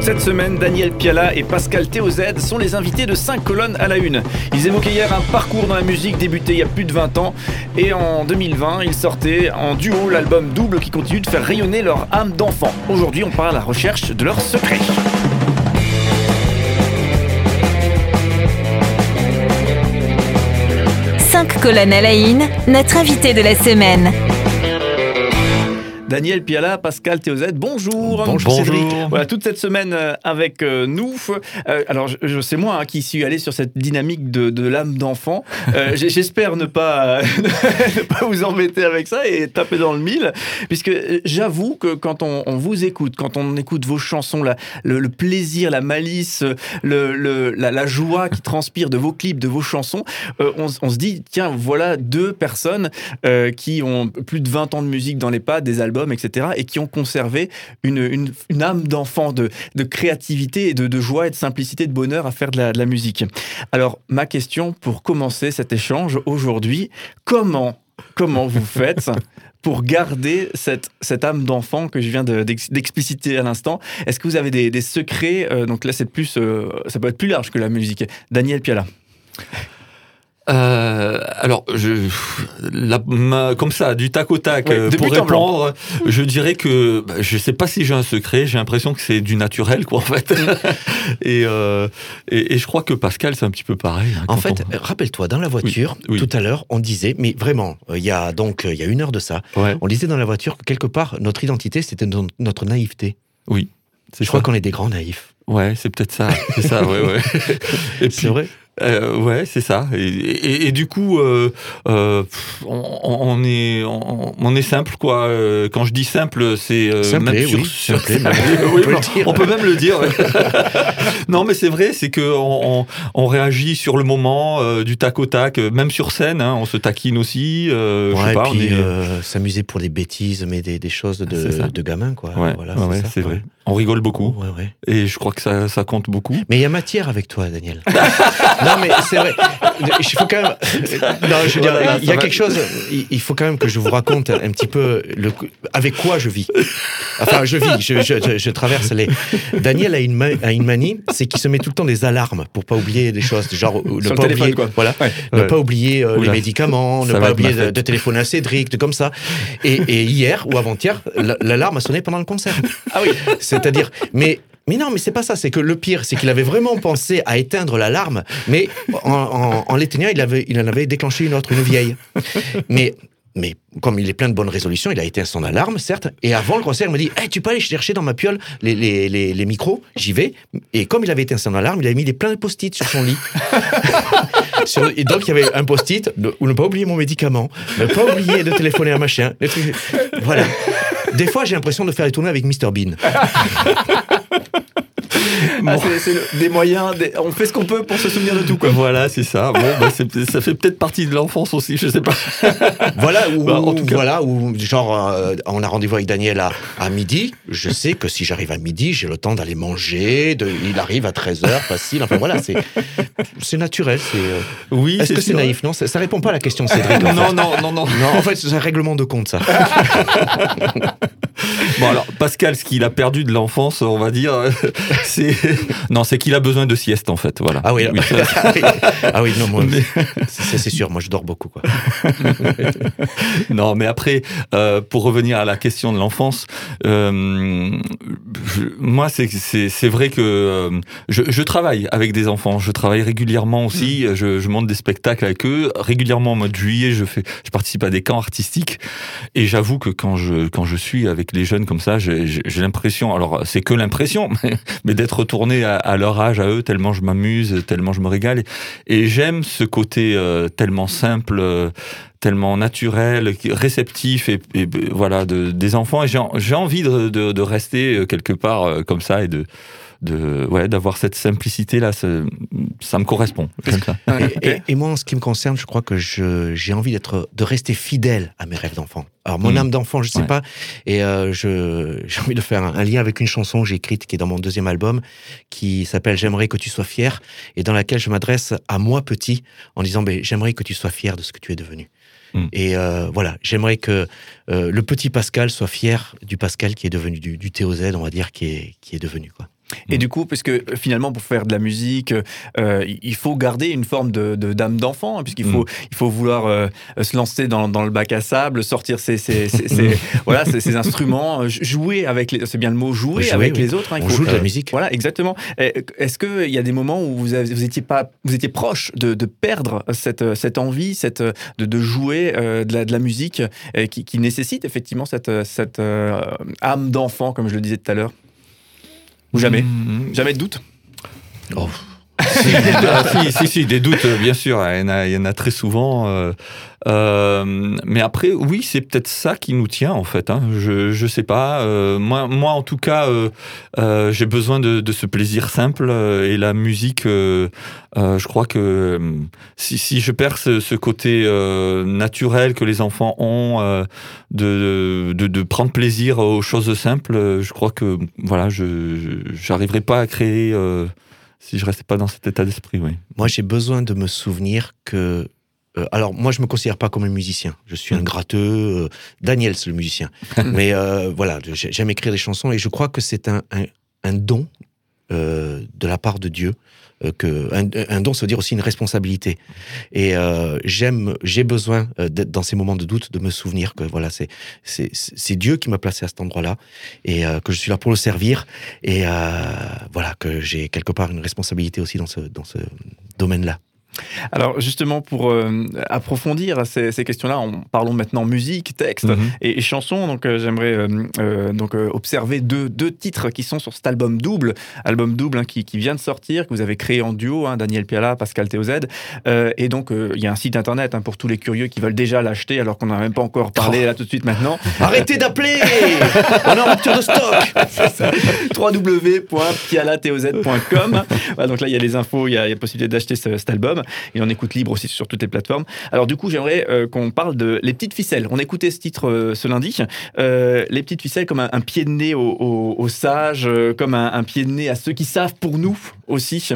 Cette semaine, Daniel Piala et Pascal Théozède sont les invités de 5 colonnes à la une. Ils évoquaient hier un parcours dans la musique débuté il y a plus de 20 ans et en 2020, ils sortaient en duo l'album Double qui continue de faire rayonner leur âme d'enfant. Aujourd'hui, on parle à la recherche de leurs secrets. Colonnes à la une, notre invité de la semaine. Daniel Piala, Pascal Théozette, bonjour. Bonjour, Cédric. Voilà, toute cette semaine euh, avec euh, nous. Euh, alors, je, je sais moi hein, qui suis allé sur cette dynamique de, de l'âme d'enfant. Euh, J'espère ne pas, ne pas vous embêter avec ça et taper dans le mille, puisque j'avoue que quand on, on vous écoute, quand on écoute vos chansons, la- le, le plaisir, la malice, le, le- la, la joie qui transpire de vos clips, de vos chansons, euh, on, se dit, tiens, voilà deux personnes qui ont plus de 20 ans de musique dans les pas, des albums, etc., et qui ont conservé une, une- âme d'enfant, de, de créativité, et de, de joie et de simplicité, de bonheur à faire de la, musique. Alors, ma question pour commencer cet échange aujourd'hui, comment, comment vous faites pour garder cette, cette âme d'enfant que je viens de- d'ex- d'expliciter à l'instant? Est-ce que vous avez des, des secrets euh, Donc là, c'est plus, euh, ça peut être plus large que la musique. Daniel Piala. Euh, alors, je, la- ma- comme ça, du tac au tac, euh, pour répondre, je dirais que bah, je sais pas si j'ai un secret. J'ai l'impression que c'est du naturel, quoi, en fait. et, euh, et, et je crois que Pascal, c'est un petit peu pareil. hein, En fait, on- rappelle-toi, dans la voiture, oui. tout à l'heure, on disait, mais vraiment, il y a donc il y a une heure de ça, ouais, on disait dans la voiture que quelque part, notre identité, c'était no- notre naïveté. c'est Je crois qu'on est des grands naïfs. Ouais, c'est peut-être ça. C'est ça, ouais, ouais. Et puis, C'est vrai Euh, ouais, c'est ça. Et, et- et du coup, euh, euh, on, on est, on, on est simple, quoi. Quand je dis simple, c'est Simplé, même sur, oui, sur- simplé, même. Oui, On peut on même le dire. ouais. non, mais c'est vrai, c'est que on, réagit sur le moment, du tac au tac, même sur scène. hein, on se taquine aussi. euh, je Ouais, sais pas, puis est- s'amuser pour des bêtises, mais des, des choses de, de gamins, quoi. Ouais, Voilà, ouais, ouais, c'est vrai. On rigole beaucoup. Ouais, ouais. Et je crois que ça, ça compte beaucoup. Mais il y a matière avec toi, Daniel. non, mais c'est vrai. Il faut quand même. Non, je veux dire, Voilà, il y a va. quelque chose. il- faut quand même que je vous raconte un petit peu le, avec quoi je vis. Enfin, je vis. Je, je- je- je traverse les. Daniel a une, ma- a une manie, c'est qu'il se met tout le temps des alarmes pour pas oublier des choses, genre euh, ne Sur le pas téléphone, oublier, quoi. voilà, Ouais. ne Ouais. pas oublier euh, les médicaments, ne Ça pas oublier de, de téléphoner à Cédric, de comme ça. Et, et hier ou avant-hier, la- l'alarme a sonné pendant le concert. Ah oui, C'est-à-dire, mais. Mais non, mais c'est pas ça. C'est que le pire, c'est qu'il avait vraiment pensé à éteindre l'alarme, mais en, l'éteignant, il, en avait déclenché une autre, une vieille. Mais, mais comme il est plein de bonnes résolutions, il a éteint son alarme, certes. Et avant le concert, il me dit hey, Tu peux aller chercher dans ma piole les, les, les, micros J'y vais. Et comme il avait éteint son alarme, il avait mis des plein de post-it sur son lit. Et donc, il y avait un post-it où ne pas oublier mon médicament, ne pas oublier de téléphoner à machin. Voilà. Des fois, j'ai l'impression de faire les tournées avec Mr Bean. Ah, c'est- des moyens, des- on fait ce qu'on peut pour se souvenir de tout. Quoi. Voilà, c'est ça. Bon, bah, c'est- ça fait peut-être partie de l'enfance aussi, je sais pas. Voilà, ou, Bah, en tout cas. voilà, ou genre, euh, on a rendez-vous avec Daniel à, à midi. Je sais que si j'arrive à midi, j'ai le temps d'aller manger. De, il arrive à 13h, facile. Enfin voilà, c'est c'est naturel. c'est, euh, Oui, Est-ce que c'est naïf? Non, ça, ça répond pas à la question, Cédric. Non, non, non, non. Non, en fait, c'est un règlement de compte, ça. Bon alors Pascal, ce qu'il a perdu de l'enfance, on va dire, c'est non, c'est qu'il a besoin de sieste en fait, voilà. Ah oui, ça- ah oui, ah oui, non, moi, Mais- c'est c'est sûr, moi je dors beaucoup, quoi. non, mais après, euh, pour revenir à la question de l'enfance, euh, moi c'est vrai que euh, je, je travaille avec des enfants, je travaille régulièrement aussi, je, je monte des spectacles avec eux régulièrement. Au mois de juillet, je fais, je participe à des camps artistiques et j'avoue que quand je quand je suis avec les jeunes comme ça, j'ai l'impression, alors c'est que l'impression, mais, d'être retourné à, leur âge, à eux, tellement je m'amuse, tellement je me régale. Et, j'aime ce côté euh, tellement simple, euh, tellement naturel, réceptif, et, voilà, de, des enfants. Et j'ai en- j'ai envie de, de, rester euh, quelque part comme ça et de de ouais d'avoir cette simplicité là ça, ça me correspond. Et, et- et moi, en ce qui me concerne, je crois que je- j'ai envie d'être, de rester fidèle à mes rêves d'enfant. Alors, mon Mm. âme d'enfant, je sais Ouais. pas, et euh, je, j'ai envie de faire un, un lien avec une chanson que j'ai écrite qui est dans mon deuxième album, qui s'appelle J'aimerais que tu sois fier, et dans laquelle je m'adresse à moi petit en disant, ben, j'aimerais que tu sois fier de ce que tu es devenu. Mm. Et euh, voilà, j'aimerais que euh, le petit Pascal soit fier du Pascal qui est devenu, du, du TOZ, on va dire, qui est, qui est devenu. Quoi. Et du coup, parce que finalement, pour faire de la musique, euh, il faut garder une forme de, de d'âme d'enfant, hein, puisqu'il faut, il faut vouloir euh, se lancer dans, dans, le bac à sable, sortir ses, ses, ses, voilà, ses, instruments, jouer avec les, c'est bien le mot jouer, avec les autres. Hein, On joue de la musique. Voilà, exactement. Est-ce qu'il y a des moments où vous, avez, vous étiez pas, vous étiez proche de, de perdre cette, cette envie, cette, de, de jouer de, la, de la musique qui, qui nécessite effectivement cette, cette âme d'enfant, comme je le disais tout à l'heure? Ou jamais mmh. Jamais de doute oh. Si, si, si, des doutes, bien sûr. Il y en a, y en a très souvent. Euh, euh, mais après, oui, c'est peut-être ça qui nous tient, en fait. Hein. Je, je sais pas. Euh, moi, moi, en tout cas, euh, j'ai besoin de, de, ce plaisir simple. et la musique, je crois que si, si je perds ce, ce côté naturel que les enfants ont de, de, de, prendre plaisir aux choses simples, je crois que voilà, je n'arriverai pas à créer si je restais pas dans cet état d'esprit, oui. Moi, j'ai besoin de me souvenir que. Euh, alors, moi, je me considère pas comme un musicien. Je suis un mm. gratteux. Euh, Daniel, c'est le musicien. Mais euh, voilà, j'aime écrire des chansons et je crois que c'est un, un, un, don de la part de Dieu euh, que un, don, ça veut dire aussi une responsabilité. Et euh, j'aime, j'ai besoin euh, dans ces moments de doute, de me souvenir que voilà, c'est c'est Dieu qui m'a placé à cet endroit-là et que je suis là pour le servir et voilà que j'ai quelque part une responsabilité aussi dans ce dans ce domaine-là. Alors justement, pour euh, approfondir ces, questions-là, en parlons maintenant musique, texte mhm. et, chansons. Donc euh, j'aimerais euh, donc observer deux, deux, titres qui sont sur cet album double, album double hein, qui, qui, vient de sortir, que vous avez créé en duo, hein, Daniel Piala, Pascal Théozède. et donc il y a un site internet hein, pour tous les curieux qui veulent déjà l'acheter, alors qu'on n'a même pas encore parlé là tout de suite maintenant. Arrêtez d'appeler On est en rupture de stock www.pialatheoz.com. Voilà, donc là il y a les infos, il y a, il y a possibilité d'acheter cet album. Il en écoute libre aussi sur toutes les plateformes. Alors du coup, j'aimerais euh, qu'on parle de Les Petites Ficelles. On écoutait ce titre euh, ce lundi. Euh, les Petites Ficelles comme un, pied de nez aux, sages, comme un, pied de nez à ceux qui savent pour nous aussi.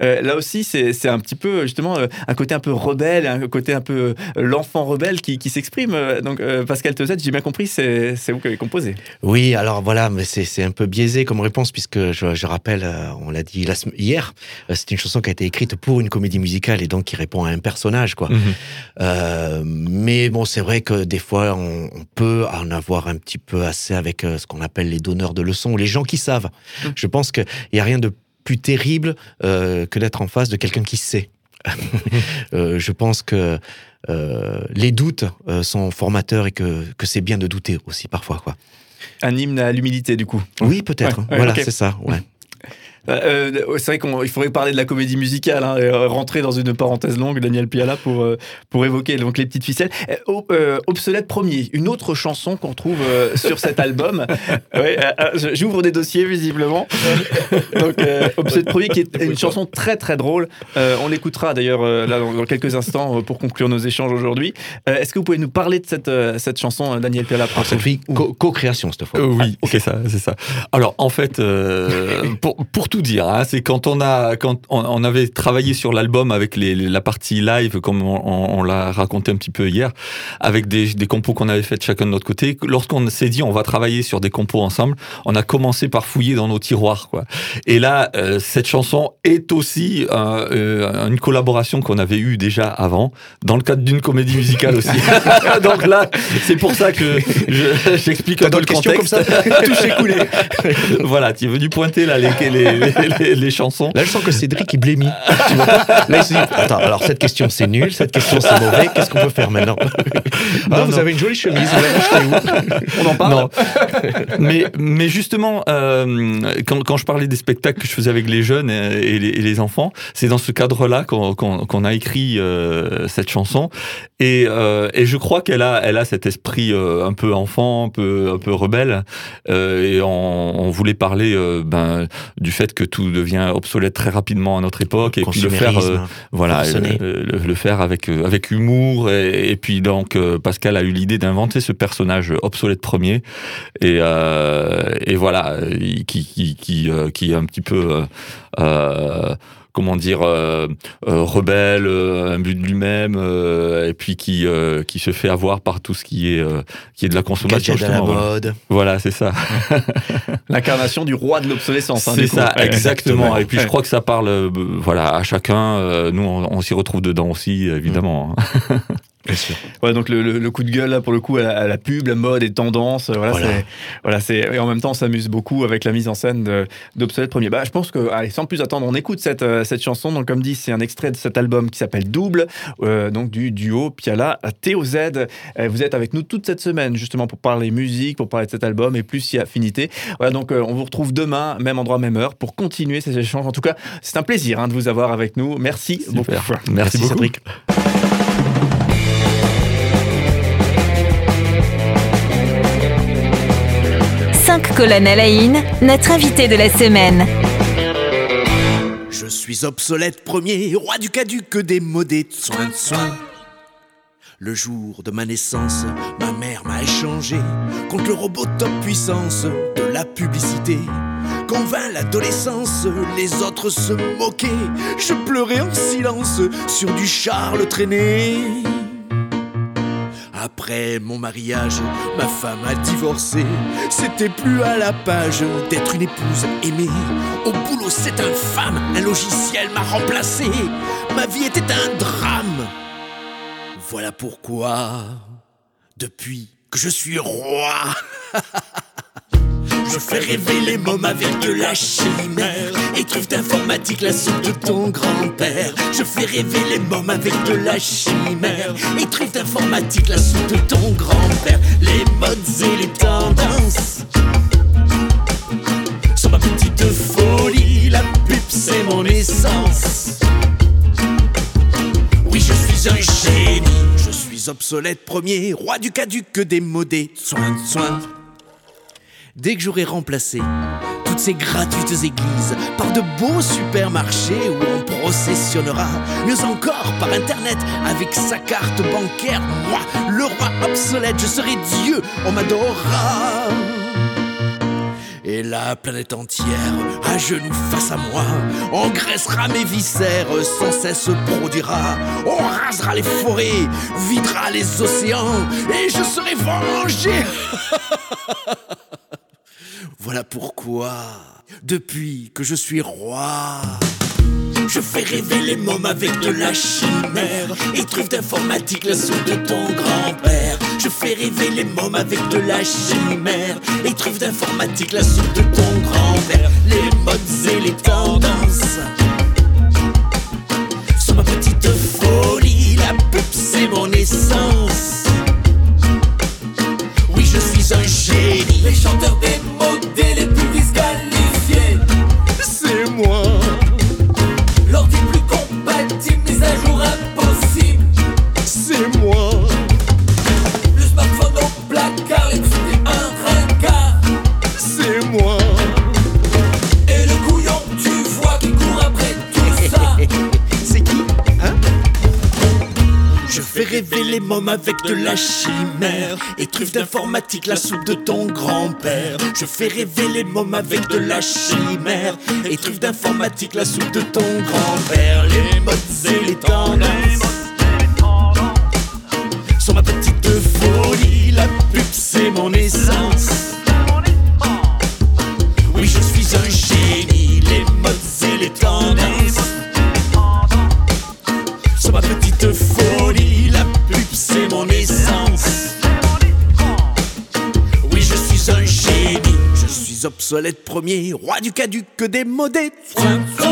là aussi, c'est un petit peu justement un côté un peu rebelle, un côté un peu l'enfant rebelle qui, s'exprime. Donc Pascal Tezet, j'ai bien compris, c'est vous qui avez composé. Oui, alors voilà, mais c'est un peu biaisé comme réponse puisque je, je rappelle, on l'a dit hier, c'est une chanson qui a été écrite pour une comédie musicale et donc qui répond à un personnage, quoi. Mhm. Euh, mais bon, c'est vrai que des fois, on, peut en avoir un petit peu assez avec euh, ce qu'on appelle les donneurs de leçons, les gens qui savent. Mhm. Je pense qu'il n'y a rien de plus terrible euh, que d'être en face de quelqu'un qui sait. je pense que les doutes sont formateurs et que, que c'est bien de douter aussi parfois, quoi. Un hymne à l'humilité, du coup. Oui, peut-être. voilà, c'est ça. Ouais. Euh, euh, c'est vrai qu'il faudrait parler de la comédie musicale, hein, et rentrer dans une parenthèse longue, Daniel Piala, pour, euh, pour évoquer donc, les petites ficelles. Obsolète premier, une autre chanson qu'on trouve sur cet album. J'ouvre des dossiers, visiblement. donc, Obsolète premier, qui est une chanson très très drôle. on l'écoutera d'ailleurs là dans, quelques instants pour conclure nos échanges aujourd'hui. Est-ce que vous pouvez nous parler de cette, cette chanson, Daniel Piala Co-création, cette fois. oui, c'est ça, c'est ça. Alors, en fait, pour, pour tout dire. Hein. C'est quand on a quand on, avait travaillé sur l'album avec les, la partie live, comme on, l'a raconté un petit peu hier, avec des, des compos qu'on avait fait chacun de notre côté. Lorsqu'on s'est dit on va travailler sur des compos ensemble, on a commencé par fouiller dans nos tiroirs, quoi. Et là, euh, cette chanson est aussi euh, une collaboration qu'on avait eue déjà avant, dans le cadre d'une comédie musicale aussi. Donc là, c'est pour ça que j'explique un peu le contexte. Comme ça? S'est coulé. voilà, tu es venu pointer là les, les les, chansons. Là, je sens que Cédric, il blémit. tu vois Là, il se dit Attends, alors cette question, c'est nul, cette question, c'est mauvais, qu'est-ce qu'on peut faire maintenant ah, Vous avez une jolie chemise, vous où? On en parle mais, mais justement, euh, quand, quand, je parlais des spectacles que je faisais avec les jeunes et, les, enfants, c'est dans ce cadre-là qu'on a écrit euh, cette chanson. Et, euh, et je crois qu'elle a, elle a cet esprit un peu enfant, un peu, un peu rebelle. et on, on voulait parler ben, du fait que tout devient obsolète très rapidement à notre époque et puis le faire euh, voilà euh, le, faire avec euh, avec humour et, puis donc Pascal a eu l'idée d'inventer ce personnage obsolète premier et et voilà qui qui qui, qui est un petit peu comment dire, euh, euh, rebelle, euh, un but de lui-même, euh, et puis qui euh, qui se fait avoir par tout ce qui est euh, qui est de la consommation. À la mode. Voilà, c'est ça. L'incarnation du roi de l'obsolescence. hein, C'est ça, Ouais, exactement. Et puis je crois que ça parle, euh, voilà, à chacun. Euh, nous, on, on s'y retrouve dedans aussi, évidemment. hein. Bien sûr. Ouais, donc le, le- le coup de gueule là pour le coup à la, à la pub, la mode et tendance, euh, voilà, Voilà. c'est voilà, c'est et en même temps on s'amuse beaucoup avec la mise en scène d'Obsolète Premier. Bah, je pense que allez, sans plus attendre, on écoute cette euh, cette chanson. Donc comme dit, c'est un extrait de cet album qui s'appelle Double, euh, donc du duo Piala TOZ. Euh, vous êtes avec nous toute cette semaine justement pour parler musique, pour parler de cet album et plus si affinité. Voilà, donc euh, on vous retrouve demain, même endroit, même heure, pour continuer ces échanges. En tout cas, c'est un plaisir hein, de vous avoir avec nous. Merci Super. beaucoup. Merci, Merci, beaucoup. Cédric. Cinq colonnes à la notre invité de la semaine. Je suis obsolète premier, roi du caduc démodé, soin de soin. Le jour de ma naissance, ma mère m'a échangé contre le robot top puissance de la publicité. Quand vint l'adolescence, les autres se moquaient. Je pleurais en silence sur du Charles traîné. Après mon mariage, ma femme a divorcé. C'était plus à la page d'être une épouse aimée. Au boulot, c'est infâme, un logiciel m'a remplacé. Ma vie était un drame. Voilà pourquoi, depuis que je suis roi, je fais rêver les mômes avec de la chimère. Et truffes d'informatique, la soupe de ton grand-père. Je fais rêver les mômes avec de la chimère. Et d'informatique, la soupe de ton grand-père. Les modes et les tendances sont ma petite folie. La pub, c'est mon essence. Oui, je suis un génie. Je suis obsolète premier, roi du caduc démodé. Soin de soin. Dès que j'aurai remplacé toutes ces gratuites églises par de beaux supermarchés où on processionnera, mieux encore par internet avec sa carte bancaire, moi, le roi obsolète, je serai Dieu, on m'adorera. Et la planète entière, à genoux face à moi, engraissera mes viscères, sans cesse produira. On rasera les forêts, videra les océans, et je serai vengé. Voilà pourquoi, depuis que je suis roi, je fais rêver les mômes avec de la chimère et truffes d'informatique, la soupe de ton grand-père. Je fais rêver les mômes avec de la chimère et truffes d'informatique, la soupe de ton grand-père. Les modes et les tendances sont ma petite folie. La pub, c'est mon essence. Génie. Les avec de la chimère et truffes d'informatique, la soupe de ton grand-père. Je fais rêver les mômes avec de la chimère et truffes d'informatique, la soupe de ton grand-père. Les modes et les tendances sont ma petite obsolète premier, roi du caduc démodé. Soin, soin.